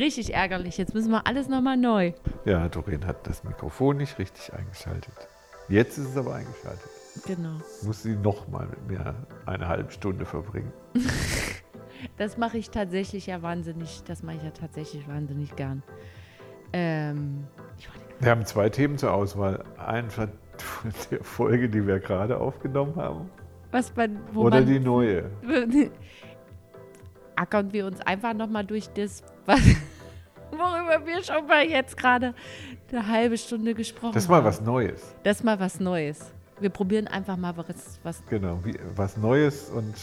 Richtig ärgerlich. Jetzt müssen wir alles nochmal neu. Ja, Doreen hat das Mikrofon nicht richtig eingeschaltet. Jetzt ist es aber eingeschaltet. Genau. Muss sie nochmal mit mir eine halbe Stunde verbringen. Das mache ich tatsächlich ja wahnsinnig, das mache ich ja tatsächlich wahnsinnig gern. Ähm, Wir haben zwei Themen zur Auswahl. Einfach der Folge, die wir gerade aufgenommen haben. was man, oder man, die neue. ackern wir uns einfach nochmal durch das, was, worüber wir schon mal jetzt gerade eine halbe Stunde gesprochen Das ist mal haben. was Neues. Das ist mal was Neues. Wir probieren einfach mal was, was Genau, wie, was Neues und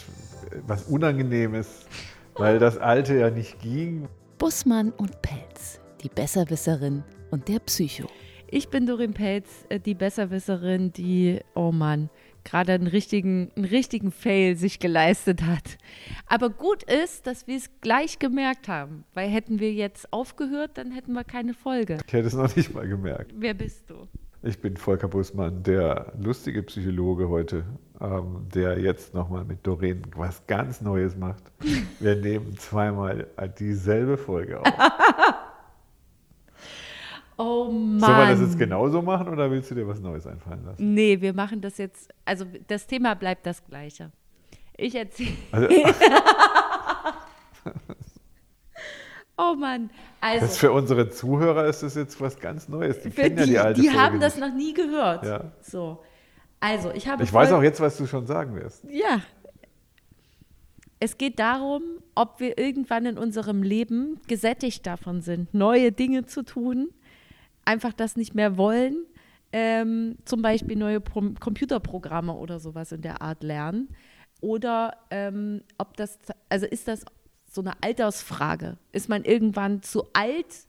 was Unangenehmes, weil das Alte ja nicht ging. Bussmann und Pelz, die Besserwisserin und der Psycho. Ich bin Dorin Pelz, äh, die Besserwisserin, die, oh Mann, gerade einen richtigen, einen richtigen Fail sich geleistet hat. Aber gut ist, dass wir es gleich gemerkt haben, weil hätten wir jetzt aufgehört, dann hätten wir keine Folge. Ich hätte es noch nicht mal gemerkt. Wer bist du? Ich bin Volker Bussmann, der lustige Psychologe heute, ähm, der jetzt nochmal mit Doreen was ganz Neues macht. Wir nehmen zweimal dieselbe Folge auf. Oh Mann. Sollen wir das jetzt genauso machen oder willst du dir was Neues einfallen lassen? Nee, wir machen das jetzt, also das Thema bleibt das gleiche. Ich erzähle. Also, Oh Mann. Also, das für unsere Zuhörer ist das jetzt was ganz Neues. Die kennen ja die, die alte die Folge haben das noch nie gehört. Ja. So. Also, ich habe Ich weiß auch jetzt, was du schon sagen wirst. Ja. Es geht darum, ob wir irgendwann in unserem Leben gesättigt davon sind, neue Dinge zu tun, einfach das nicht mehr wollen, ähm, zum Beispiel neue Pro Computerprogramme oder sowas in der Art lernen. Oder ähm, ob das, also ist das so eine Altersfrage? Ist man irgendwann zu alt,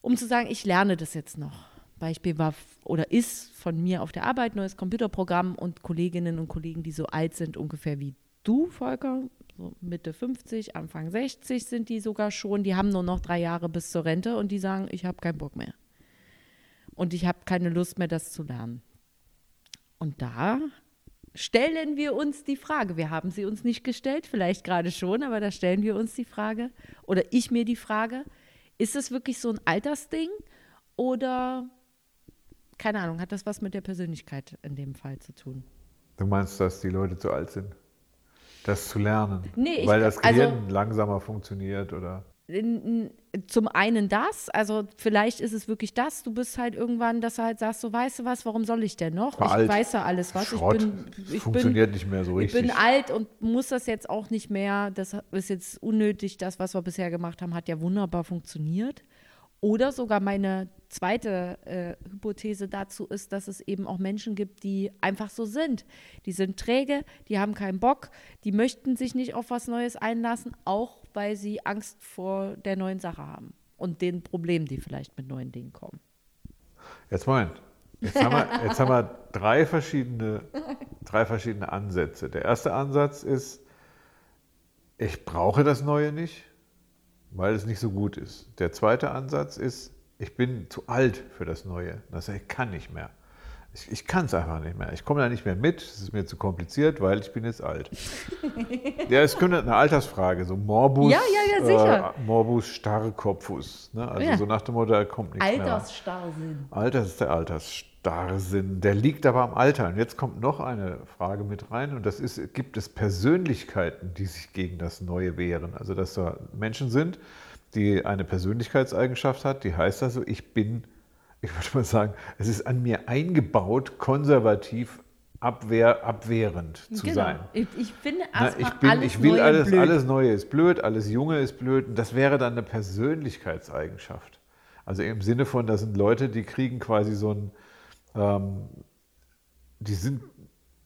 um zu sagen, ich lerne das jetzt noch? Beispiel war oder ist von mir auf der Arbeit neues Computerprogramm und Kolleginnen und Kollegen, die so alt sind, ungefähr wie du, Volker, so Mitte 50, Anfang 60 sind die sogar schon, die haben nur noch drei Jahre bis zur Rente und die sagen, ich habe keinen Bock mehr. Und ich habe keine Lust mehr, das zu lernen. Und da stellen wir uns die Frage, wir haben sie uns nicht gestellt, vielleicht gerade schon, aber da stellen wir uns die Frage, oder ich mir die Frage, ist es wirklich so ein Altersding oder, keine Ahnung, hat das was mit der Persönlichkeit in dem Fall zu tun? Du meinst, dass die Leute zu alt sind? Das zu lernen? Nee, ich- Weil das also- Gehirn langsamer funktioniert oder? zum einen das, also vielleicht ist es wirklich das, du bist halt irgendwann, dass du halt sagst, so weißt du was, warum soll ich denn noch? War ich weiß ja alles was, Schrott. ich bin, ich funktioniert bin, nicht mehr so ich richtig. bin alt und muss das jetzt auch nicht mehr, das ist jetzt unnötig, das, was wir bisher gemacht haben, hat ja wunderbar funktioniert. Oder sogar meine zweite äh, Hypothese dazu ist, dass es eben auch Menschen gibt, die einfach so sind. Die sind träge, die haben keinen Bock, die möchten sich nicht auf was Neues einlassen, auch weil sie Angst vor der neuen Sache haben und den Problemen, die vielleicht mit neuen Dingen kommen. Jetzt Moment. Jetzt haben wir, jetzt haben wir drei, verschiedene, drei verschiedene Ansätze. Der erste Ansatz ist, ich brauche das Neue nicht, weil es nicht so gut ist. Der zweite Ansatz ist, ich bin zu alt für das Neue. Das heißt, ich kann nicht mehr. Ich, ich kann es einfach nicht mehr. Ich komme da nicht mehr mit. Es ist mir zu kompliziert, weil ich bin jetzt alt. ja, es könnte eine Altersfrage, so Morbus, Ja, ja, ja. Äh, Morbus Starrkopfus. Ne? Also so nach dem Motto, da kommt nichts mehr. Altersstarrsinn. Alter ist der Altersstarrsinn. Der liegt aber am Alter. Und jetzt kommt noch eine Frage mit rein. Und das ist, gibt es Persönlichkeiten, die sich gegen das Neue wehren? Also, dass da Menschen sind, die eine Persönlichkeitseigenschaft hat, die heißt also, ich bin, ich würde mal sagen, es ist an mir eingebaut, konservativ, abwehr, abwehrend zu sein. Genau. Ich, ich finde Na, erstmal ich, bin, alles ich will Neue alles, blöd. alles Neue ist blöd, alles Junge ist blöd. Und das wäre dann eine Persönlichkeitseigenschaft. Also im Sinne von, das sind Leute, die kriegen quasi so ein, ähm, die sind,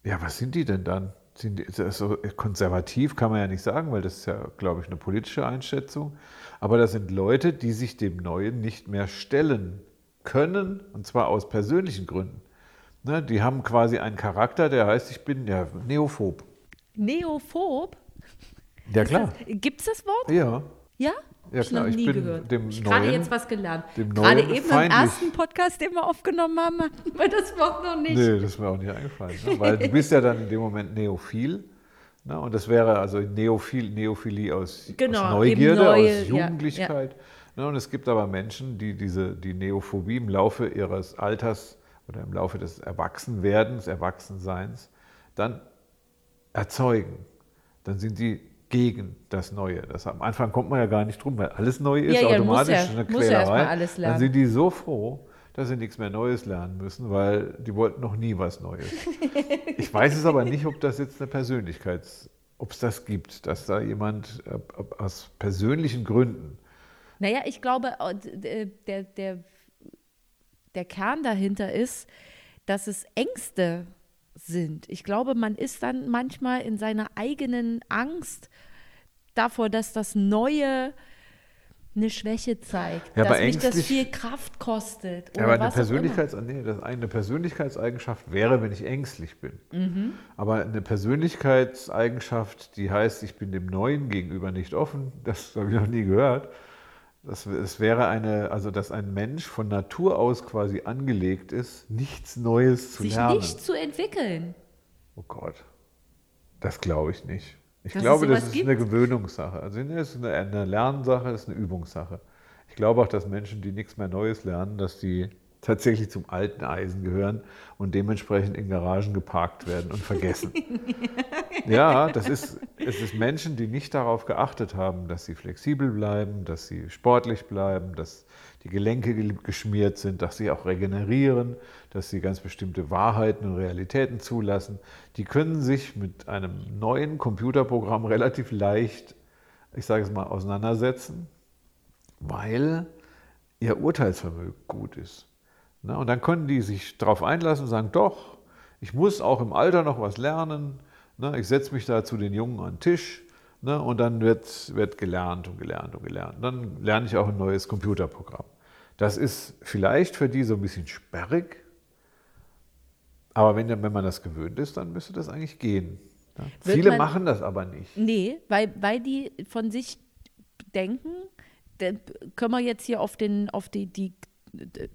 ja, was sind die denn dann? Sind die, das ist so konservativ kann man ja nicht sagen, weil das ist ja, glaube ich, eine politische Einschätzung. Aber das sind Leute, die sich dem Neuen nicht mehr stellen können, und zwar aus persönlichen Gründen. Ne, die haben quasi einen Charakter, der heißt, ich bin ja neophob. Neophob? Ja, klar. Gibt es das Wort? Ja. Ja? Ja, ich klar, noch ich nie bin gehört. dem ich gerade jetzt was gelernt. dem Gerade eben feindlich. im ersten Podcast, den wir aufgenommen haben, hatten wir das Wort noch nicht. Nee, das ist mir auch nicht eingefallen. Ne? Weil du bist ja dann in dem Moment neophil. Ne? Und das wäre also Neophil, Neophilie aus, Genau, aus Neugierde, neue, aus ja, Jugendlichkeit. Ne? Und es gibt aber Menschen, die diese, die Neophobie im Laufe ihres Alters oder im Laufe des Erwachsenwerdens, Erwachsenseins dann erzeugen. Dann sind die gegen das Neue. Das, am Anfang kommt man ja gar nicht drum, weil alles neu ist, Ja, ja, automatisch ja- eine Quälerei. dann sind die so froh, dass sie nichts mehr Neues lernen müssen, weil die wollten noch nie was Neues. ich weiß es aber nicht, ob das jetzt eine Persönlichkeits, ob es das gibt, dass da jemand äh, aus persönlichen Gründen Naja, ich glaube, äh, d- der, der, der Kern dahinter ist, dass es Ängste sind. Ich glaube, man ist dann manchmal in seiner eigenen Angst davor, dass das Neue eine Schwäche zeigt, Ja, dass mich das viel Kraft kostet. Ja, Oder aber eine. Persönlichkeits nee, eine Persönlichkeitseigenschaft wäre, wenn ich ängstlich bin. Mhm. Aber eine Persönlichkeitseigenschaft, die heißt, ich bin dem Neuen gegenüber nicht offen, das habe ich noch nie gehört. Das, es wäre eine, also dass ein Mensch von Natur aus quasi angelegt ist, nichts Neues zu sich lernen. nicht zu entwickeln. Oh Gott, das glaube ich nicht. Ich Dass es glaube, das ist eine gibt? Gewöhnungssache. Also es ist eine, eine Lernsache, das ist eine Übungssache. Ich glaube auch, dass Menschen, die nichts mehr Neues lernen, dass die tatsächlich zum alten Eisen gehören und dementsprechend in Garagen geparkt werden und vergessen. ja, das ist, es ist Menschen, die nicht darauf geachtet haben, dass sie flexibel bleiben, dass sie sportlich bleiben, dass die Gelenke ge- geschmiert sind, dass sie auch regenerieren, dass sie ganz bestimmte Wahrheiten und Realitäten zulassen. Die können sich mit einem neuen Computerprogramm relativ leicht, ich sage es mal, auseinandersetzen, weil ihr Urteilsvermögen gut ist. Na, und dann können die sich darauf einlassen und sagen, doch, ich muss auch im Alter noch was lernen. Na, ich setze mich da zu den Jungen an den Tisch ne, und dann wird, wird gelernt und gelernt und gelernt. Dann lerne ich auch ein neues Computerprogramm. Das ist vielleicht für die so ein bisschen sperrig, aber wenn, wenn man das gewöhnt ist, dann müsste das eigentlich gehen. Viele man- machen das aber nicht. Nee, weil, weil die von sich denken, dann können wir jetzt hier auf, den, auf die, die,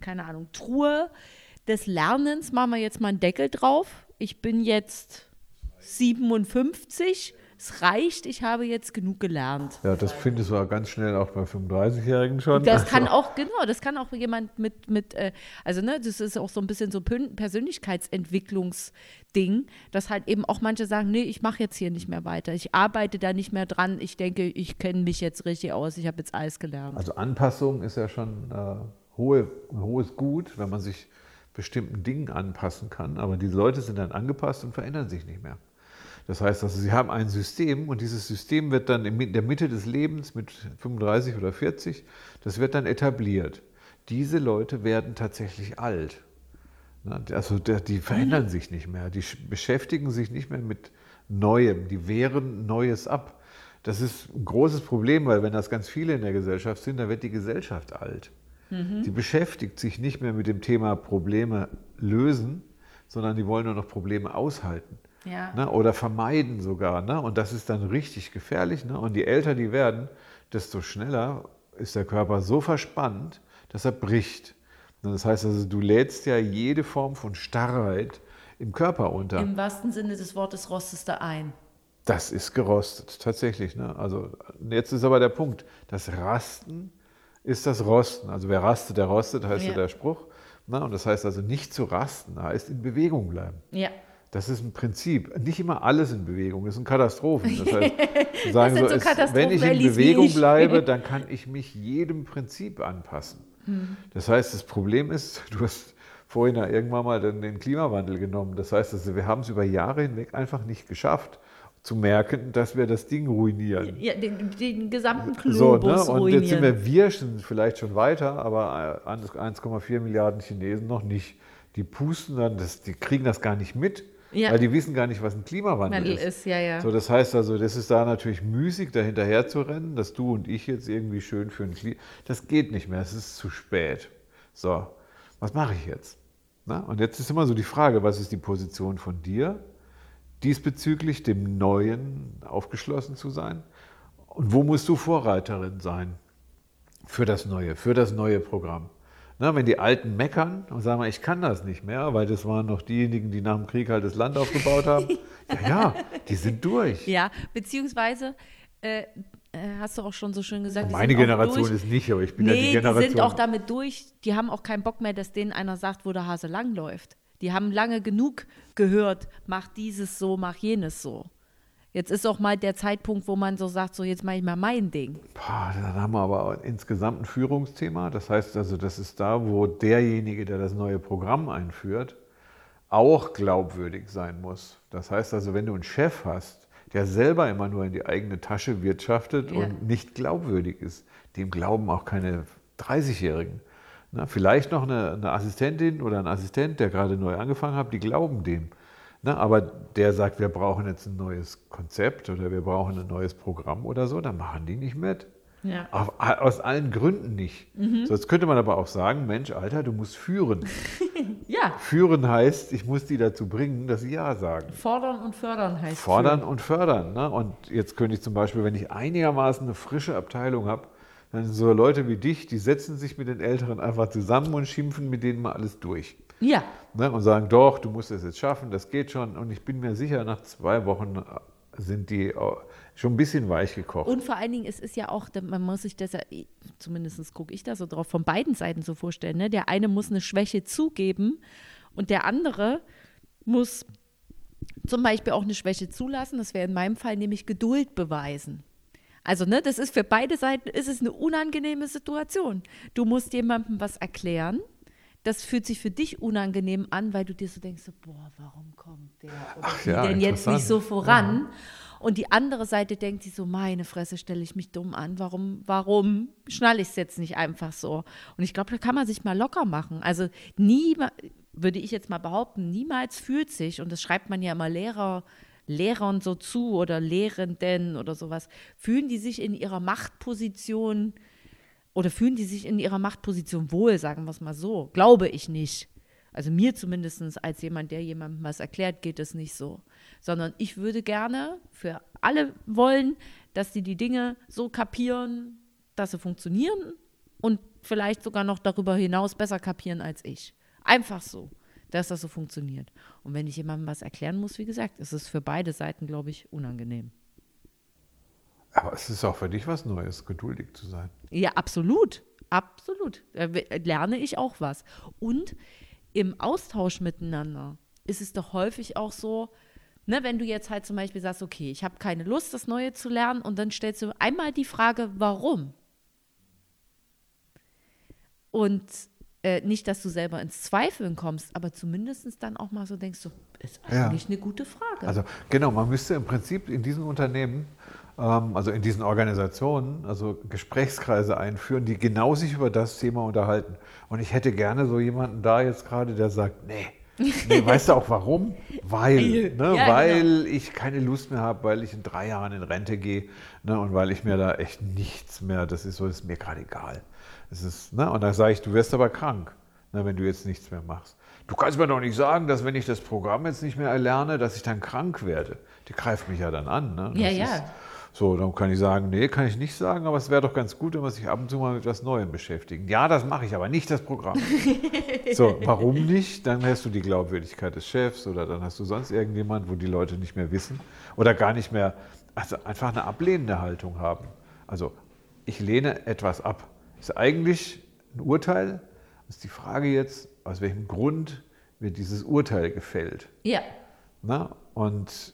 keine Ahnung, Truhe des Lernens, machen wir jetzt mal einen Deckel drauf. Ich bin jetzt 57, es reicht, ich habe jetzt genug gelernt. Ja, das findest du ja ganz schnell auch bei 35-Jährigen schon. Das kann Also- auch, genau, das kann auch jemand mit, mit äh, also ne, das ist auch so ein bisschen so Persönlichkeitsentwicklungsding, dass halt eben auch manche sagen, nee, ich mache jetzt hier nicht mehr weiter, ich arbeite da nicht mehr dran, ich denke, ich kenne mich jetzt richtig aus, ich habe jetzt alles gelernt. Also Anpassung ist ja schon äh, hohe, hohes Gut, wenn man sich bestimmten Dingen anpassen kann. Aber diese Leute sind dann angepasst und verändern sich nicht mehr. Das heißt, also, sie haben ein System und dieses System wird dann in der Mitte des Lebens mit 35 oder 40, das wird dann etabliert. Diese Leute werden tatsächlich alt. Also die verändern sich nicht mehr, die sch- beschäftigen sich nicht mehr mit Neuem, die wehren Neues ab. Das ist ein großes Problem, weil wenn das ganz viele in der Gesellschaft sind, dann wird die Gesellschaft alt. Die beschäftigt sich nicht mehr mit dem Thema Probleme lösen, sondern die wollen nur noch Probleme aushalten. Ja. Ne? Oder vermeiden sogar. Ne? Und das ist dann richtig gefährlich. Ne? Und je älter die werden, desto schneller ist der Körper so verspannt, dass er bricht. Das heißt also, du lädst ja jede Form von Starrheit im Körper unter. Im wahrsten Sinne des Wortes rostest du ein. Das ist gerostet, tatsächlich. Ne? Also jetzt ist aber der Punkt, das Rasten ist das Rosten. Also wer rastet, der rostet, heißt ja, Ja. der Spruch. Ne? Und das heißt also nicht zu rasten, heißt in Bewegung bleiben. Ja. Das ist ein Prinzip. Nicht immer alles in Bewegung, das sind Katastrophen. Das heißt, sagen sind so, so es, wenn ich in Bewegung bleibe, dann kann ich mich jedem Prinzip anpassen. Hm. Das heißt, das Problem ist, du hast vorhin ja irgendwann mal den, den Klimawandel genommen. Das heißt, also, wir haben es über Jahre hinweg einfach nicht geschafft, zu merken, dass wir das Ding ruinieren. ja den, den gesamten So, Globus ne? Und jetzt sind ruinieren. wir, wir schon vielleicht schon weiter, aber äh, 1,4 Milliarden Chinesen noch nicht. Die pusten dann, das, die kriegen das gar nicht mit, Ja. weil die wissen gar nicht, was ein Klimawandel Wandel ist. ist, ja, ja. So, das heißt also, das ist da natürlich müßig, da hinterher zu rennen, dass du und ich jetzt irgendwie schön für ein Klima. Das geht nicht mehr, es ist zu spät. So, was mache ich jetzt? Na? Und jetzt ist immer so die Frage, was ist die Position von dir, diesbezüglich dem Neuen aufgeschlossen zu sein? Und wo musst du Vorreiterin sein für das Neue, für das neue Programm? Na, wenn die Alten meckern und sagen, ich kann das nicht mehr, weil das waren noch diejenigen, die nach dem Krieg halt das Land aufgebaut haben, Ja, ja, die sind durch. Ja, beziehungsweise äh, äh, hast du auch schon so schön gesagt. die Meine Generation ist nicht, aber ich bin ja Nee, die die, Generation. sind auch damit durch. Die haben auch keinen Bock mehr, dass denen einer sagt, wo der Hase langläuft. Die haben lange genug gehört, mach dieses so, mach jenes so. Jetzt ist auch mal der Zeitpunkt, wo man so sagt, so jetzt mache ich mal mein Ding. Boah, dann haben wir aber insgesamt ein Führungsthema. Das heißt also, das ist da, wo derjenige, der das neue Programm einführt, auch glaubwürdig sein muss. Das heißt also, wenn du einen Chef hast, der selber immer nur in die eigene Tasche wirtschaftet Ja. und nicht glaubwürdig ist, dem glauben auch keine 30-Jährigen. Na, vielleicht noch eine, eine Assistentin oder ein Assistent, der gerade neu angefangen hat, die glauben dem. Na, aber der sagt, wir brauchen jetzt ein neues Konzept oder wir brauchen ein neues Programm oder so, dann machen die nicht mit. Ja. Auf, aus allen Gründen nicht. So, jetzt könnte man aber auch sagen, Mensch, Alter, du musst führen. Ja, Führen heißt, ich muss die dazu bringen, dass sie Ja sagen. fordern und fördern heißt Fordern und fördern. Ne? Und jetzt könnte ich zum Beispiel, wenn ich einigermaßen eine frische Abteilung habe, dann so Leute wie dich, die setzen sich mit den Älteren einfach zusammen und schimpfen mit denen mal alles durch. Ja, Ne? Und sagen, doch, du musst es jetzt schaffen, das geht schon. Und ich bin mir sicher, nach zwei Wochen äh, sind die auch schon ein bisschen weich gekocht. Und vor allen Dingen, es ist ja auch, man muss sich das ja, zumindest gucke ich da so drauf, von beiden Seiten so vorstellen. Ne? Der eine muss eine Schwäche zugeben und der andere muss zum Beispiel auch eine Schwäche zulassen. Das wäre in meinem Fall nämlich Geduld beweisen. Also, ne, das ist für beide Seiten ist es eine unangenehme Situation. Du musst jemandem was erklären. Das fühlt sich für dich unangenehm an, weil du dir so denkst, so, boah, warum kommt der oder Ach ja, denn jetzt nicht so voran? Und die andere Seite denkt sich so, meine Fresse, stelle ich mich dumm an. Warum, warum schnalle ich es jetzt nicht einfach so? Und ich glaube, da kann man sich mal locker machen. Also nie, würde ich jetzt mal behaupten, niemals fühlt sich, und das schreibt man ja immer Lehrer, Lehrern so zu oder Lehrenden oder sowas, fühlen die sich in ihrer Machtposition oder fühlen die sich in ihrer Machtposition wohl, sagen wir es mal so. Glaube ich nicht. Also mir zumindest als jemand, der jemandem was erklärt, geht es nicht so. Sondern ich würde gerne für alle wollen, dass sie die Dinge so kapieren, dass sie funktionieren und vielleicht sogar noch darüber hinaus besser kapieren als ich. Einfach so, dass das so funktioniert. Und wenn ich jemandem was erklären muss, wie gesagt, ist es für beide Seiten, glaube ich, unangenehm. Aber es ist auch für dich was Neues, geduldig zu sein. Ja, absolut. Absolut. Da lerne ich auch was. Und im Austausch miteinander ist es doch häufig auch so, ne, wenn du jetzt halt zum Beispiel sagst, okay, ich habe keine Lust, das Neue zu lernen, und dann stellst du einmal die Frage, warum? Und äh, nicht, dass du selber ins Zweifeln kommst, aber zumindest dann auch mal so denkst, so, ist Ja. eigentlich eine gute Frage. Also genau, man müsste im Prinzip in diesen Unternehmen, ähm, also in diesen Organisationen, also Gesprächskreise einführen, die genau sich über das Thema unterhalten. Und ich hätte gerne so jemanden da jetzt gerade, der sagt, nee. Nee, weißt du auch warum? Weil, ne, Ja, weil ich keine Lust mehr habe, weil ich in drei Jahren in Rente gehe ne, und weil ich mir da echt nichts mehr, das ist so, ist mir gerade egal. Es ist, ne, und dann sage ich, du wirst aber krank, ne, wenn du jetzt nichts mehr machst. Du kannst mir doch nicht sagen, dass wenn ich das Programm jetzt nicht mehr erlerne, dass ich dann krank werde. Die greift mich ja dann an. Ne? Ja, ja. Ist, so, dann kann ich sagen, nee, kann ich nicht sagen, aber es wäre doch ganz gut, wenn wir sich ab und zu mal mit etwas Neuem beschäftigen. Ja, das mache ich, aber nicht das Programm. so, warum nicht? Dann hast du die Glaubwürdigkeit des Chefs oder dann hast du sonst irgendjemand, wo die Leute nicht mehr wissen oder gar nicht mehr, also einfach eine ablehnende Haltung haben. Also, ich lehne etwas ab. Ist eigentlich ein Urteil. Ist die Frage jetzt, aus welchem Grund wird dieses Urteil gefällt? ja. Na, und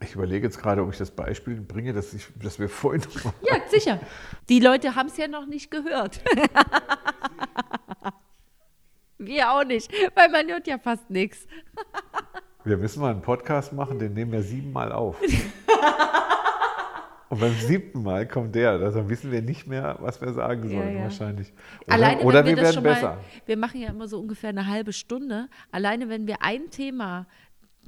ich überlege jetzt gerade, ob ich das Beispiel bringe, das, ich, das wir vorhin Ja, sicher. Die Leute haben es ja noch nicht gehört. Wir auch nicht, weil man hört ja fast nichts. Wir müssen mal einen Podcast machen, den nehmen wir siebenmal auf. Und beim siebten Mal kommt der, also wissen wir nicht mehr, was wir sagen Ja, sollen ja. wahrscheinlich. Oder, Alleine, oder wir, wir, werden besser. Mal, wir machen ja immer so ungefähr eine halbe Stunde. Alleine wenn wir ein Thema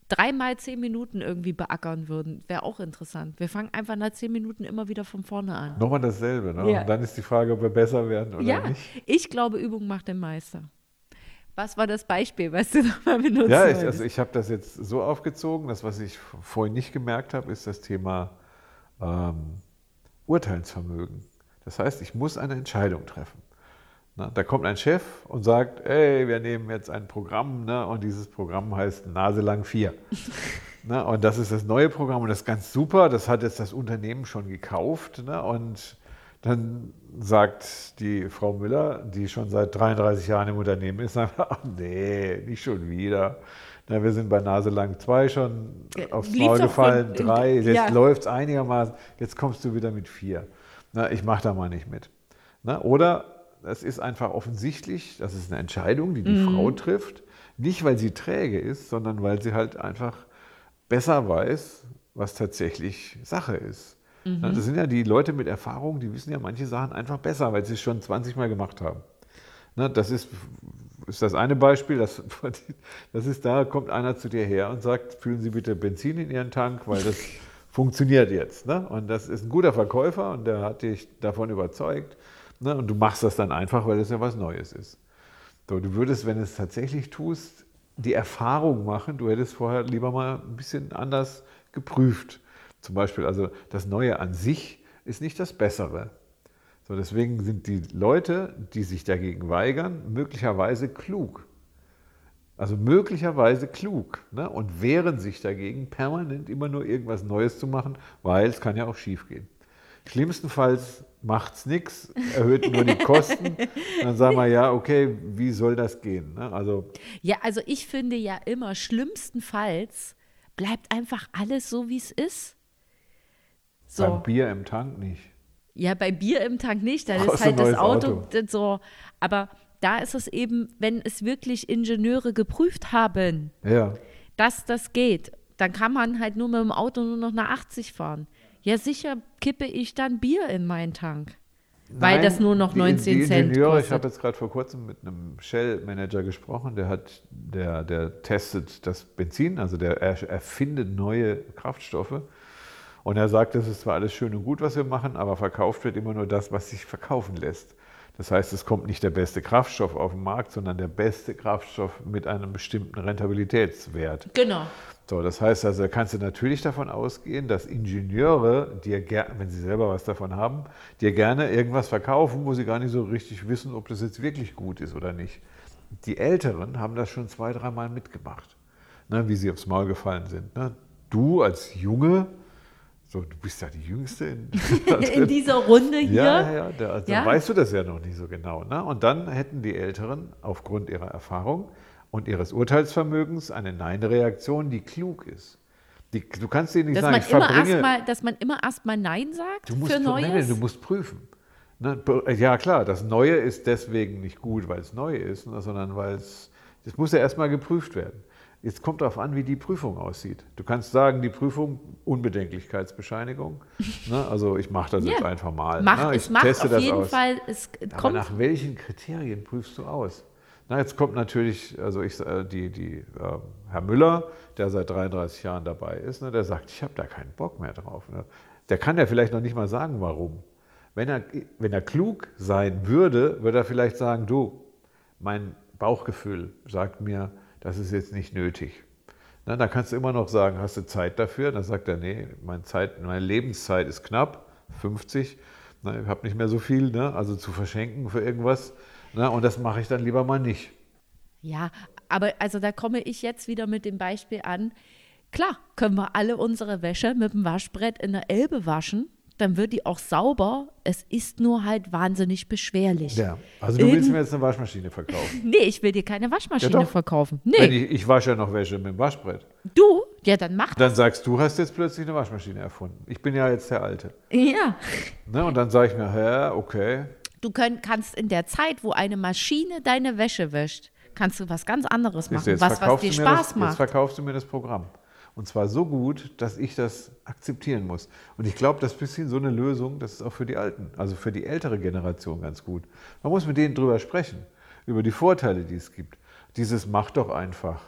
dreimal zehn Minuten irgendwie beackern würden, wäre auch interessant. Wir fangen einfach nach zehn Minuten immer wieder von vorne an. Nochmal dasselbe. Ne? Ja. Und dann ist die Frage, ob wir besser werden oder ja, nicht. ich glaube, Übung macht den Meister. Was war das Beispiel, was du nochmal benutzt Ja, ich, also ich habe das jetzt so aufgezogen, das, was ich vorhin nicht gemerkt habe, ist das Thema ähm, Urteilsvermögen. Das heißt, ich muss eine Entscheidung treffen. Na, da kommt ein Chef und sagt, ey, wir nehmen jetzt ein Programm ne, und dieses Programm heißt Naselang 4. ne, und das ist das neue Programm und das ist ganz super, das hat jetzt das Unternehmen schon gekauft. Ne, und dann sagt die Frau Müller, die schon seit 33 Jahren im Unternehmen ist, ach nee, nicht schon wieder. Na, wir sind bei Naselang 2 schon aufs Lief Maul gefallen, von- 3, jetzt ja. läuft es einigermaßen, jetzt kommst du wieder mit 4. Na, ich mache da mal nicht mit. Na, oder es ist einfach offensichtlich, das ist eine Entscheidung, die die Mhm. Frau trifft, nicht weil sie träge ist, sondern weil sie halt einfach besser weiß, was tatsächlich Sache ist. Mhm. Das sind ja die Leute mit Erfahrung, die wissen ja manche Sachen einfach besser, weil sie es schon 20 Mal gemacht haben. Das ist, ist das eine Beispiel. Das, das ist, da kommt einer zu dir her und sagt, füllen Sie bitte Benzin in Ihren Tank, weil das funktioniert jetzt. Ne? Und das ist ein guter Verkäufer und der hat dich davon überzeugt. Ne? Und du machst das dann einfach, weil es ja was Neues ist. So, du würdest, wenn du es tatsächlich tust, die Erfahrung machen, du hättest vorher lieber mal ein bisschen anders geprüft. Zum Beispiel, also das Neue an sich ist nicht das Bessere. So, deswegen sind die Leute, die sich dagegen weigern, möglicherweise klug. Also möglicherweise klug ne? und wehren sich dagegen, permanent immer nur irgendwas Neues zu machen, weil es kann ja auch schief gehen. Schlimmstenfalls macht es nichts, erhöht nur die Kosten. Dann sagen wir, ja, okay, wie soll das gehen? Ne? Also Ja, also ich finde ja immer, schlimmstenfalls bleibt einfach alles so, wie es ist. So. beim Bier im Tank nicht. Ja, bei Bier im Tank nicht, dann ist halt das Auto, Auto. so. Aber da ist es eben, wenn es wirklich Ingenieure geprüft haben, Ja. dass das geht, dann kann man halt nur mit dem Auto nur noch nach 80 fahren. Ja, sicher kippe ich dann Bier in meinen Tank. Weil Nein, das nur noch die- 19 die Cent Ingenieure, Ich kostet. habe jetzt gerade vor kurzem mit einem Shell-Manager gesprochen, der hat, der, der testet das Benzin, also der er, erfindet neue Kraftstoffe. Und er sagt, das ist zwar alles schön und gut, was wir machen, aber verkauft wird immer nur das, was sich verkaufen lässt. Das heißt, es kommt nicht der beste Kraftstoff auf den Markt, sondern der beste Kraftstoff mit einem bestimmten Rentabilitätswert. Genau. So, das heißt also, da kannst du natürlich davon ausgehen, dass Ingenieure dir gerne, wenn sie selber was davon haben, dir gerne irgendwas verkaufen, wo sie gar nicht so richtig wissen, ob das jetzt wirklich gut ist oder nicht. Die Älteren haben das schon zwei, dreimal mitgemacht, ne, wie sie aufs Maul gefallen sind. Ne. Du als Junge, so, du bist ja die Jüngste in, In dieser Runde hier. ja, ja. Da, also Ja. weißt du das ja noch nicht so genau. Ne? Und dann hätten die Älteren aufgrund ihrer Erfahrung und ihres Urteilsvermögens eine Nein-Reaktion, die klug ist. Die, du kannst denen nicht Dass sagen, man, ich immer verbringe. erstmal, dass man immer erstmal Nein sagt du musst, für Neues. nein, du musst prüfen. Ne? Ja, klar, das Neue ist deswegen nicht gut, weil es neu ist, ne? sondern weil es, das muss ja erstmal geprüft werden. Jetzt kommt darauf an, wie die Prüfung aussieht. Du kannst sagen, die Prüfung, Unbedenklichkeitsbescheinigung. ne? Also ich mache das jetzt Ja. einfach mal. Macht, ne? Ich es macht teste auf das jeden aus. Fall, es Aber kommt nach welchen Kriterien prüfst du aus? Na, jetzt kommt natürlich, also ich, äh, die, die, äh, Herr Müller, der seit 33 Jahren dabei ist, ne, der sagt, ich habe da keinen Bock mehr drauf. Ne. Der kann ja vielleicht noch nicht mal sagen, warum. Wenn er, wenn er klug sein würde, würde er vielleicht sagen, du, mein Bauchgefühl sagt mir, das ist jetzt nicht nötig. Na, da kannst du immer noch sagen, hast du Zeit dafür? Dann sagt er, nee, meine, Zeit, meine Lebenszeit ist knapp, 50. Na, ich habe nicht mehr so viel, ne? also zu verschenken für irgendwas. Na, und das mache ich dann lieber mal nicht. Ja, aber also da komme ich jetzt wieder mit dem Beispiel an. Klar, können wir alle unsere Wäsche mit dem Waschbrett in der Elbe waschen, dann wird die auch sauber. Es ist nur halt wahnsinnig beschwerlich. Ja. Also du willst Irgend- mir jetzt eine Waschmaschine verkaufen. Nee, ich will dir keine Waschmaschine Ja, verkaufen. Nee, ich, ich wasche ja noch Wäsche mit dem Waschbrett. du? Ja, dann mach Dann sagst du, hast jetzt plötzlich eine Waschmaschine erfunden. Ich bin ja jetzt der Alte. Ja. Ne? Und dann sage ich mir, hä, okay. Du könnt, kannst in der Zeit, wo eine Maschine deine Wäsche wäscht, kannst du was ganz anderes machen, jetzt was, was dir Spaß das, Jetzt macht. verkaufst du mir das Programm. Und zwar so gut, dass ich das akzeptieren muss. Und ich glaube, das ist ein bisschen so eine Lösung, das ist auch für die Alten, also für die ältere Generation ganz gut. Man muss mit denen drüber sprechen, über die Vorteile, die es gibt. Dieses macht doch einfach.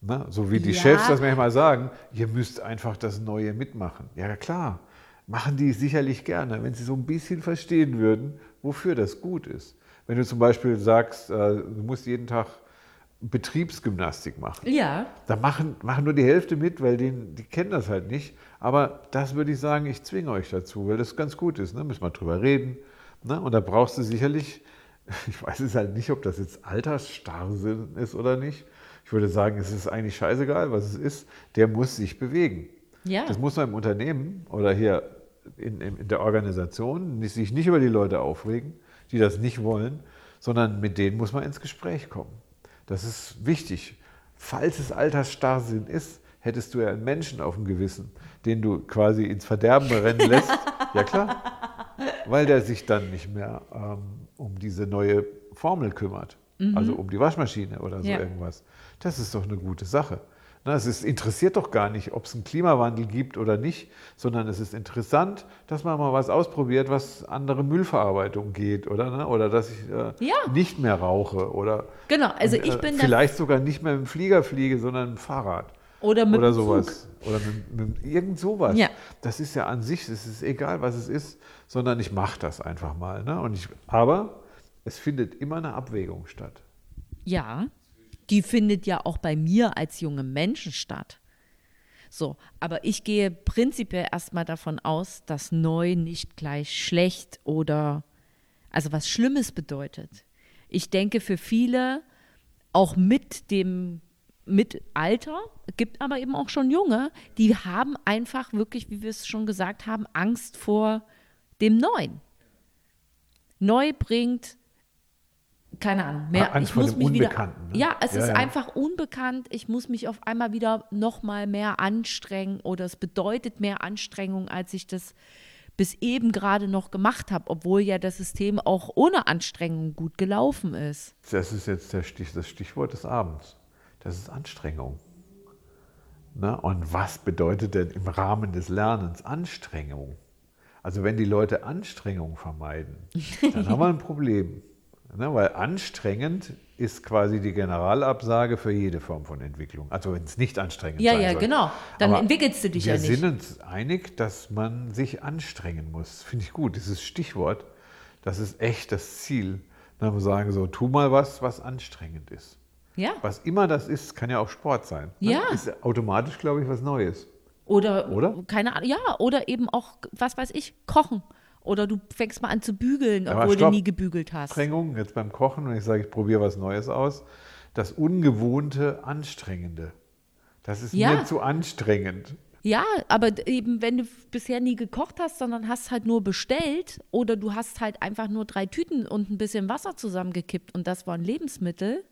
Ne? So wie die Ja. Chefs das manchmal sagen, ihr müsst einfach das Neue mitmachen. Ja klar, machen die sicherlich gerne, wenn sie so ein bisschen verstehen würden, wofür das gut ist. Wenn du zum Beispiel sagst, äh, du musst jeden Tag Betriebsgymnastik machen. Ja. Da machen, machen nur die Hälfte mit, weil denen, die kennen das halt nicht. Aber das würde ich sagen, ich zwinge euch dazu, weil das ganz gut ist. Ne? Müssen wir drüber reden. Ne? Und da brauchst du sicherlich ich weiß es halt nicht, ob das jetzt Altersstarrsinn ist oder nicht. Ich würde sagen, es ist eigentlich scheißegal, was es ist. Der muss sich bewegen. Ja. Das muss man im Unternehmen oder hier in, in, der Organisation sich nicht über die Leute aufregen, die das nicht wollen, sondern mit denen muss man ins Gespräch kommen. Das ist wichtig. Falls es Altersstarrsinn ist, hättest du ja einen Menschen auf dem Gewissen, den du quasi ins Verderben rennen lässt. ja klar, weil der sich dann nicht mehr ähm, um diese neue Formel kümmert, also um die Waschmaschine oder so Ja. irgendwas. Das ist doch eine gute Sache. Na, es ist, interessiert doch gar nicht, ob es einen Klimawandel gibt oder nicht, sondern es ist interessant, dass man mal was ausprobiert, was andere Müllverarbeitung geht, oder? Ne? Oder dass ich äh, Ja. nicht mehr rauche oder Genau, also ich äh, bin vielleicht sogar nicht mehr mit dem Flieger fliege, sondern mit dem Fahrrad oder mit oder sowas. Oder mit, mit irgend sowas. Ja. Das ist ja an sich, es ist egal, was es ist, sondern ich mache das einfach mal. Ne? Und ich, aber es findet immer eine Abwägung statt. Ja, die findet ja auch bei mir als jungem Menschen statt. So, aber ich gehe prinzipiell erstmal davon aus, dass neu nicht gleich schlecht oder also was Schlimmes bedeutet. Ich denke für viele auch mit dem mit Alter, gibt aber eben auch schon junge, die haben einfach wirklich, wie wir es schon gesagt haben, Angst vor dem Neuen. Neu bringt keine Ahnung, mehr. Angst ich muss mich wieder, ne? Ja, es Ja, ist ja. einfach unbekannt. Ich muss mich auf einmal wieder noch mal mehr anstrengen oder es bedeutet mehr Anstrengung, als ich das bis eben gerade noch gemacht habe, obwohl ja das System auch ohne Anstrengung gut gelaufen ist. Das ist jetzt Stich, das Stichwort des Abends. Das ist Anstrengung. Ne? Und was bedeutet denn im Rahmen des Lernens Anstrengung? Also wenn die Leute Anstrengung vermeiden, dann haben wir ein Problem. Ne? Weil anstrengend ist quasi die Generalabsage für jede Form von Entwicklung. Also wenn es nicht anstrengend Ja, sein ja, soll. genau. Dann Aber entwickelst du dich wir ja nicht. sind uns einig, dass man sich anstrengen muss. Finde ich gut. Dieses Stichwort, das ist echt das Ziel. Dann wir sagen so, tu mal was, was anstrengend ist. Ja. Was immer das ist, kann ja auch Sport sein. ne? Ja. Ist automatisch, glaube ich, was Neues. Oder, Oder? keine Ahnung, ja, oder eben auch, was weiß ich, kochen. Oder du fängst mal an zu bügeln, obwohl du stopp. nie gebügelt hast. Anstrengung, jetzt beim Kochen, wenn ich sage, ich probiere was Neues aus, das Ungewohnte, Anstrengende. Das ist Ja. mir zu anstrengend. Ja, aber eben, wenn du bisher nie gekocht hast, sondern hast halt nur bestellt oder du hast halt einfach nur drei Tüten und ein bisschen Wasser zusammengekippt und das waren Lebensmittel,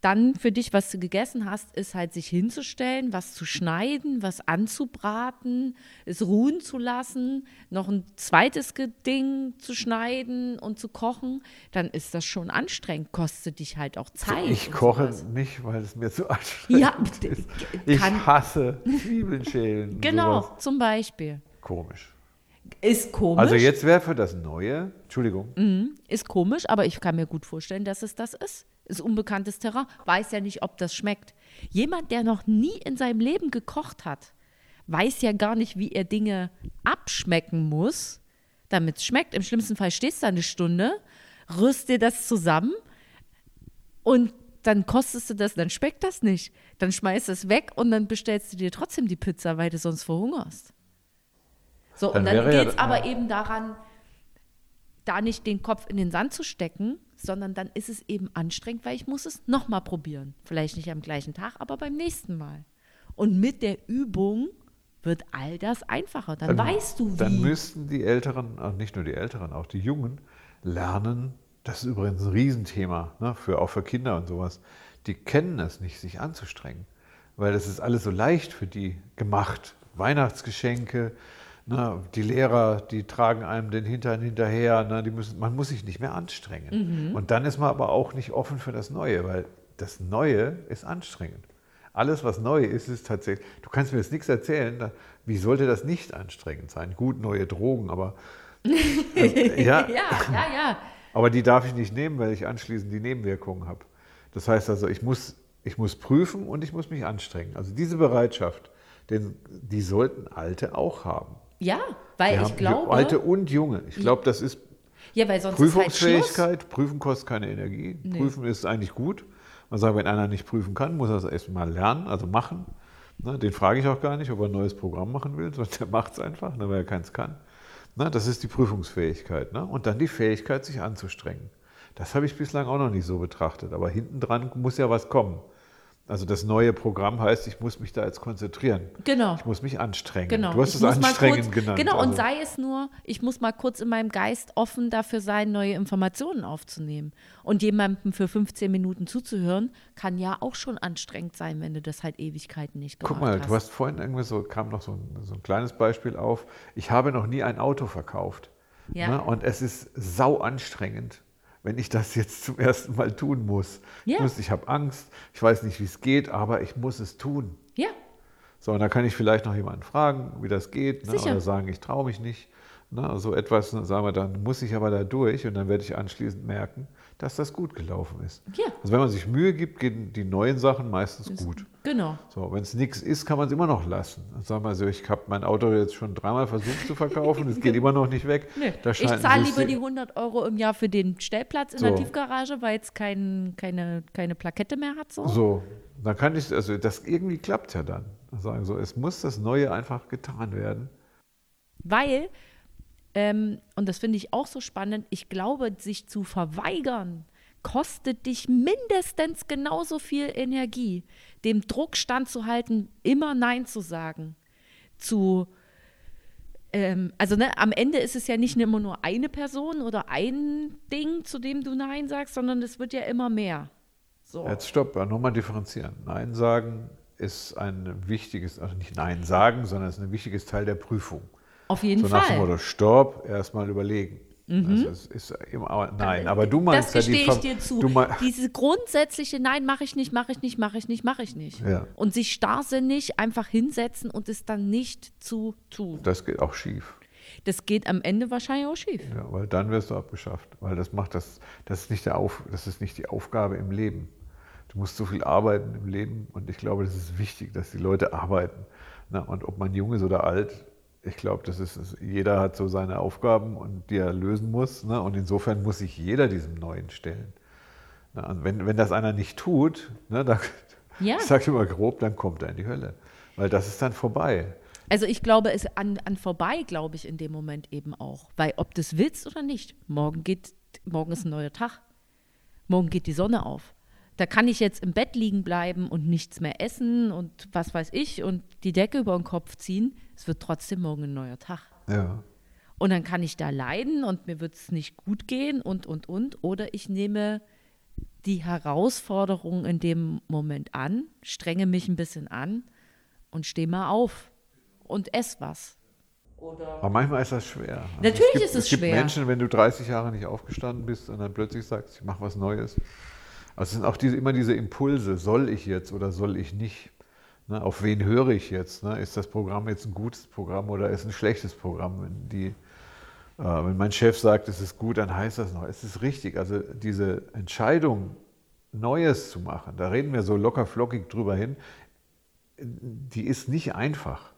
dann für dich, was du gegessen hast, ist halt sich hinzustellen, was zu schneiden, was anzubraten, es ruhen zu lassen, noch ein zweites Ding zu schneiden und zu kochen, dann ist das schon anstrengend, kostet dich halt auch Zeit. Ich koche sowas. nicht, weil es mir zu anstrengend Ja, ist. Ich hasse Zwiebeln schälen. Genau, Sowas. zum Beispiel. Komisch. Ist komisch. Also jetzt wäre für das Neue, Entschuldigung, Mhm. Ist komisch, aber ich kann mir gut vorstellen, dass es das ist. Ist unbekanntes Terrain. Weiß ja nicht, ob das schmeckt. Jemand, der noch nie in seinem Leben gekocht hat, weiß ja gar nicht, wie er Dinge abschmecken muss, damit es schmeckt. Im schlimmsten Fall stehst du eine Stunde, rührst dir das zusammen und dann kostest du das, dann schmeckt das nicht. Dann schmeißt es weg und dann bestellst du dir trotzdem die Pizza, weil du sonst verhungerst. So, Dann und dann ja- geht es aber ja. eben daran, da nicht den Kopf in den Sand zu stecken, sondern dann ist es eben anstrengend, weil ich muss es nochmal probieren. Vielleicht nicht am gleichen Tag, aber beim nächsten Mal. Und mit der Übung wird all das einfacher. Dann, weißt du, wie. Dann müssten die Älteren, nicht nur die Älteren, auch die Jungen lernen. Das ist übrigens ein Riesenthema, ne, für, auch für Kinder und sowas. Die kennen es nicht, sich anzustrengen, weil das ist alles so leicht für die gemacht. Weihnachtsgeschenke, ne, die Lehrer, die tragen einem den Hintern hinterher. Ne, die müssen, man muss sich nicht mehr anstrengen. Und dann ist man aber auch nicht offen für das Neue, weil das Neue ist anstrengend. Alles, was neu ist, ist tatsächlich. Du kannst mir jetzt nichts erzählen. Wie sollte das nicht anstrengend sein? Gut, neue Drogen, aber. äh, ja, ja, ja, ja. aber die darf ich nicht nehmen, weil ich anschließend die Nebenwirkungen habe. Das heißt also, ich muss, ich muss prüfen und ich muss mich anstrengen. Also diese Bereitschaft, den, die sollten Alte auch haben. Ja, weil Die ich haben glaube. Alte und Junge. Ich glaube, das ist ja, weil sonst ist halt. Prüfungsfähigkeit. Prüfen kostet keine Energie. Prüfen ist eigentlich gut. Man sagt, wenn einer nicht prüfen kann, muss er es erst mal lernen, also machen. Ne, den frage ich auch gar nicht, ob er ein neues Programm machen will, sondern der macht es einfach, ne, weil er keins kann. Ne, das ist die Prüfungsfähigkeit. Ne? Und dann die Fähigkeit, sich anzustrengen. Das habe ich bislang auch noch nicht so betrachtet. Aber hinten dran muss ja was kommen. Also das neue Programm heißt, ich muss mich da jetzt konzentrieren. Genau. Ich muss mich anstrengen. Genau. Du hast Ich es anstrengend kurz, genannt. Genau, und also, sei es nur, ich muss mal kurz in meinem Geist offen dafür sein, neue Informationen aufzunehmen. Und jemandem für 15 Minuten zuzuhören, kann ja auch schon anstrengend sein, wenn du das halt Ewigkeiten nicht gemacht Guck mal, hast. du hast vorhin irgendwie so, kam noch so ein, so ein kleines Beispiel auf. Ich habe noch nie ein Auto verkauft. Ja. Ne? Und es ist sau anstrengend, wenn ich das jetzt zum ersten Mal tun muss. Ja. Ich, muss- ich habe Angst, ich weiß nicht, wie es geht, aber ich muss es tun. ja, So, und dann kann ich vielleicht noch jemanden fragen, wie das geht, ne? Oder sagen, ich traue mich nicht. Ne? So etwas, sagen wir, dann muss ich aber da durch und dann werde ich anschließend merken, dass das gut gelaufen ist. Ja. Also wenn man sich Mühe gibt, gehen die neuen Sachen meistens gut. genau. So, wenn es nichts ist, kann man es immer noch lassen. Sagen wir so, ich habe mein Auto jetzt schon dreimal versucht zu verkaufen, es geht immer noch nicht weg. Da Ich zahle lieber die 100 Euro im Jahr für den Stellplatz in der So. Tiefgarage, weil es kein, keine, keine Plakette mehr hat. So. So, dann kann ich, also das irgendwie klappt ja dann. Sagen so, es muss das Neue einfach getan werden. Weil, ähm, und das finde ich auch so spannend, ich glaube, sich zu verweigern, kostet dich mindestens genauso viel Energie, dem Druck standzuhalten, immer Nein zu sagen. Zu, ähm, also ne, am Ende ist es ja nicht immer nur eine Person oder ein Ding, zu dem du Nein sagst, sondern es wird ja immer mehr. So. Jetzt stopp, nochmal differenzieren. Nein sagen ist ein wichtiges, also nicht Nein sagen, sondern ist ein wichtiges Teil der Prüfung. Auf jeden So nach dem Fall. Mhm. Motto, stopp, erstmal überlegen. Also es ist immer, aber nein, aber du meinst das ja die ich dir zu. Diese grundsätzliche Nein, mache ich nicht, mache ich nicht, mache ich nicht, mache ich nicht. Ja. Und sich starrsinnig einfach hinsetzen und es dann nicht zu tun. das geht auch schief. Das geht am Ende wahrscheinlich auch schief. Ja, weil dann wirst du abgeschafft. Weil das macht das, das ist nicht der Auf, das ist nicht die Aufgabe im Leben. Du musst so viel arbeiten im Leben und ich glaube, das ist wichtig, dass die Leute arbeiten. Na, und ob man jung ist oder alt, ich glaube, das ist, jeder hat so seine Aufgaben und die er lösen muss. Ne? Und insofern muss sich jeder diesem Neuen stellen. Na, und wenn, wenn das einer nicht tut, ne, da, Ja. ich sage immer grob, dann kommt er in die Hölle. Weil das ist dann vorbei. Also ich glaube, es an, an vorbei, glaube ich, in dem Moment eben auch. Weil ob du es willst oder nicht, morgen geht, morgen ist ein neuer Tag. Morgen geht die Sonne auf. Da kann ich jetzt im Bett liegen bleiben und nichts mehr essen und was weiß ich und die Decke über den Kopf ziehen. Es wird trotzdem morgen ein neuer Tag. Ja. Und dann kann ich da leiden und mir wird es nicht gut gehen und, und, und. Oder ich nehme die Herausforderung in dem Moment an, strenge mich ein bisschen an und stehe mal auf und ess was. Aber manchmal ist das schwer. Also Natürlich gibt, ist es es gibt schwer. Menschen, wenn du 30 Jahre nicht aufgestanden bist und dann plötzlich sagst, ich mache was Neues. Also es sind auch diese, immer diese Impulse, soll ich jetzt oder soll ich nicht? Ne, auf wen höre ich jetzt? Ne? Ist das Programm jetzt ein gutes Programm oder ist es ein schlechtes Programm? Wenn, die, äh, wenn mein Chef sagt, es ist gut, dann heißt das noch, es ist richtig. Also diese Entscheidung, Neues zu machen, da reden wir so locker flockig drüber hin, die ist nicht einfach.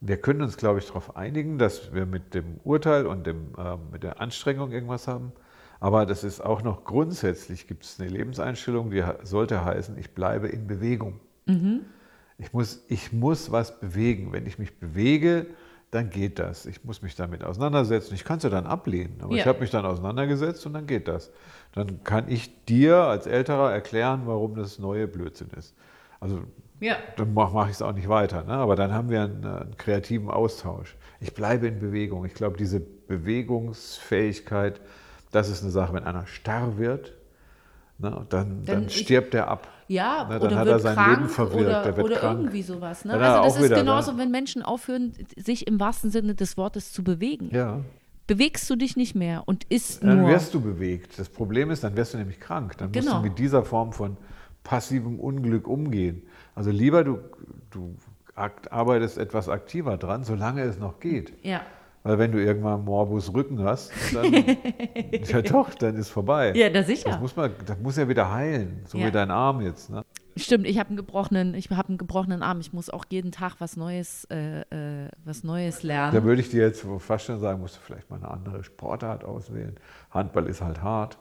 Wir können uns, glaube ich, darauf einigen, dass wir mit dem Urteil und dem, äh, mit der Anstrengung irgendwas haben. Aber das ist auch noch grundsätzlich, gibt es eine Lebenseinstellung, die sollte heißen, ich bleibe in Bewegung. Ich, muss, ich muss was bewegen. Wenn ich mich bewege, dann geht das. Ich muss mich damit auseinandersetzen. Ich kann es ja dann ablehnen, aber ich Ja. habe mich dann auseinandergesetzt und dann geht das. Dann kann ich dir als Älterer erklären, warum das neue Blödsinn ist. Also Ja. dann mache mach ich es auch nicht weiter. Ne? Aber dann haben wir einen, einen kreativen Austausch. Ich bleibe in Bewegung. Ich glaube, diese Bewegungsfähigkeit, das ist eine Sache, wenn einer starr wird, ne, dann, dann, Dann ich- stirbt er ab. Ja, Ne, dann oder hat wird er sein krank Leben verwirkt, oder, er wird oder krank. irgendwie sowas. Ne? Dann Also das ist wieder, genauso, ne? wenn Menschen aufhören, sich im wahrsten Sinne des Wortes zu bewegen. Ja. Bewegst du dich nicht mehr und isst Dann nur. wirst du bewegt. Das Problem ist, dann wirst du nämlich krank. Dann musst Genau. du mit dieser Form von passivem Unglück umgehen. Also lieber du, du arbeitest etwas aktiver dran, solange es noch geht. ja. Weil wenn du irgendwann Morbus Rücken hast, dann, ja doch, dann ist vorbei. ja, da sicher. Das muss, man, das muss ja wieder heilen, so Ja. wie dein Arm jetzt. Ne? Stimmt, ich habe einen gebrochenen, ich habe einen gebrochenen Arm. Ich muss auch jeden Tag was Neues, äh, äh, was Neues Da lernen. würde ich dir jetzt fast schon sagen, musst du vielleicht mal eine andere Sportart auswählen. Handball ist halt hart.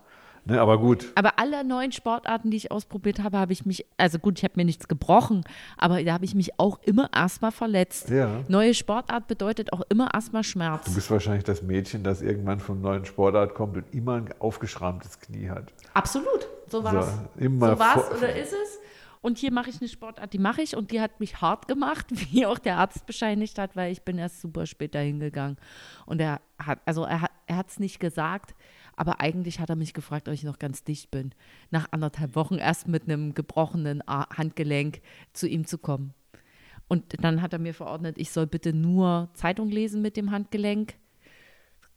Ne, aber gut. Aber alle neuen Sportarten, die ich ausprobiert habe, habe ich mich, also gut, ich habe mir nichts gebrochen, aber da habe ich mich auch immer erstmal verletzt. Ja. Neue Sportart bedeutet auch immer erstmal Schmerz. Du bist wahrscheinlich das Mädchen, das irgendwann von neuen Sportart kommt und immer ein aufgeschrammtes Knie hat. Absolut. So war es. So, immer so war es oder ist es. Und hier mache ich eine Sportart, die mache ich und die hat mich hart gemacht, wie auch der Arzt bescheinigt hat, weil ich bin erst super spät dahin gegangen. Und er hat, also er hat es nicht gesagt, aber eigentlich hat er mich gefragt, ob ich noch ganz dicht bin. Nach anderthalb Wochen erst mit einem gebrochenen A- Handgelenk zu ihm zu kommen. Und dann hat er mir verordnet, ich soll bitte nur Zeitung lesen mit dem Handgelenk.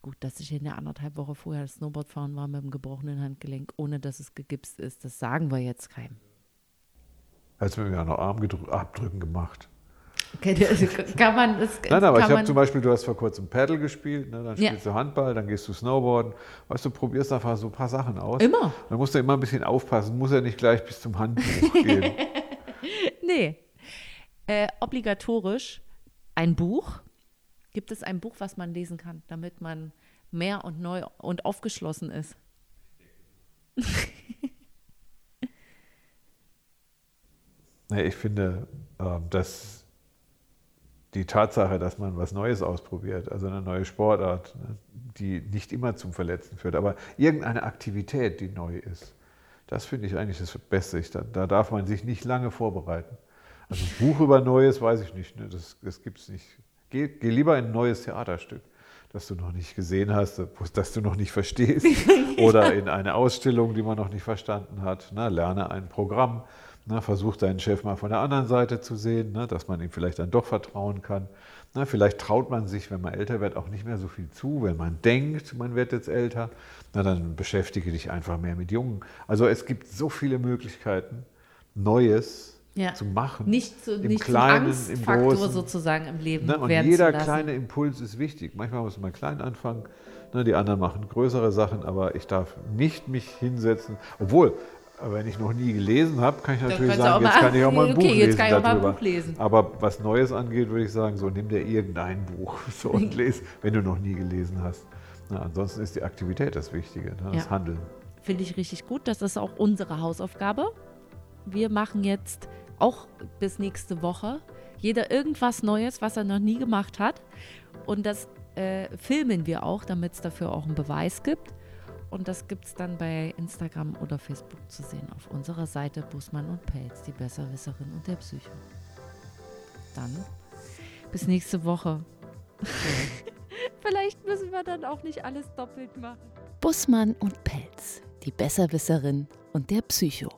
Gut, dass ich in der anderthalb Woche vorher Snowboard fahren war mit dem gebrochenen Handgelenk, ohne dass es gegipst ist. Das sagen wir jetzt keinem. Als wir mir noch Armabdrücken gemacht. Okay, das kann man das Nein, aber kann ich habe zum Beispiel, du hast vor kurzem Paddle gespielt, ne, dann Ja. spielst du Handball, dann gehst du Snowboarden. Weißt du, probierst einfach so ein paar Sachen aus. Immer. Dann musst du immer ein bisschen aufpassen, muss ja nicht gleich bis zum Handbuch gehen. Nee. Äh, obligatorisch ein Buch. Gibt es ein Buch, was man lesen kann, damit man mehr und neu und aufgeschlossen ist? Nee, ich finde, ähm, dass die Tatsache, dass man was Neues ausprobiert, also eine neue Sportart, ne, die nicht immer zum Verletzen führt, aber irgendeine Aktivität, die neu ist, das finde ich eigentlich das Beste. Da, da darf man sich nicht lange vorbereiten. Also ein Buch über Neues weiß ich nicht, ne, das, das gibt es nicht. Geh, geh lieber in ein neues Theaterstück, das du noch nicht gesehen hast, das du noch nicht verstehst, oder in eine Ausstellung, die man noch nicht verstanden hat. Na, lerne ein Programm. Na, versuch deinen Chef mal von der anderen Seite zu sehen, ne, dass man ihm vielleicht dann doch vertrauen kann. Na, vielleicht traut man sich, wenn man älter wird, auch nicht mehr so viel zu, wenn man denkt, man wird jetzt älter. Na, dann beschäftige dich einfach mehr mit Jungen. Also es gibt so viele Möglichkeiten, Neues Ja. zu machen. Nicht, zu, Im nicht Kleinen, im Angstfaktor Großen. sozusagen im Leben Ne? Und jeder kleine Impuls ist wichtig. Manchmal muss man klein anfangen. Ne? Die anderen machen größere Sachen, aber ich darf nicht mich hinsetzen. Obwohl, wenn ich noch nie gelesen habe, kann ich natürlich sagen, jetzt kann ich auch mal ein okay, Buch jetzt lesen kann ich auch mal ein darüber. Buch lesen. Aber was Neues angeht, würde ich sagen, so nimm dir irgendein Buch so und lese, wenn du noch nie gelesen hast. Na, ansonsten ist die Aktivität das Wichtige, ne? das Ja. Handeln. Finde ich richtig gut. Das ist auch unsere Hausaufgabe. Wir machen jetzt auch bis nächste Woche jeder irgendwas Neues, was er noch nie gemacht hat. Und das äh, filmen wir auch, damit es dafür auch einen Beweis gibt. Und das gibt es dann bei Instagram oder Facebook zu sehen auf unserer Seite Bussmann und Pelz, die Besserwisserin und der Psycho. Dann bis nächste Woche. Vielleicht müssen wir dann auch nicht alles doppelt machen. Bussmann und Pelz, die Besserwisserin und der Psycho.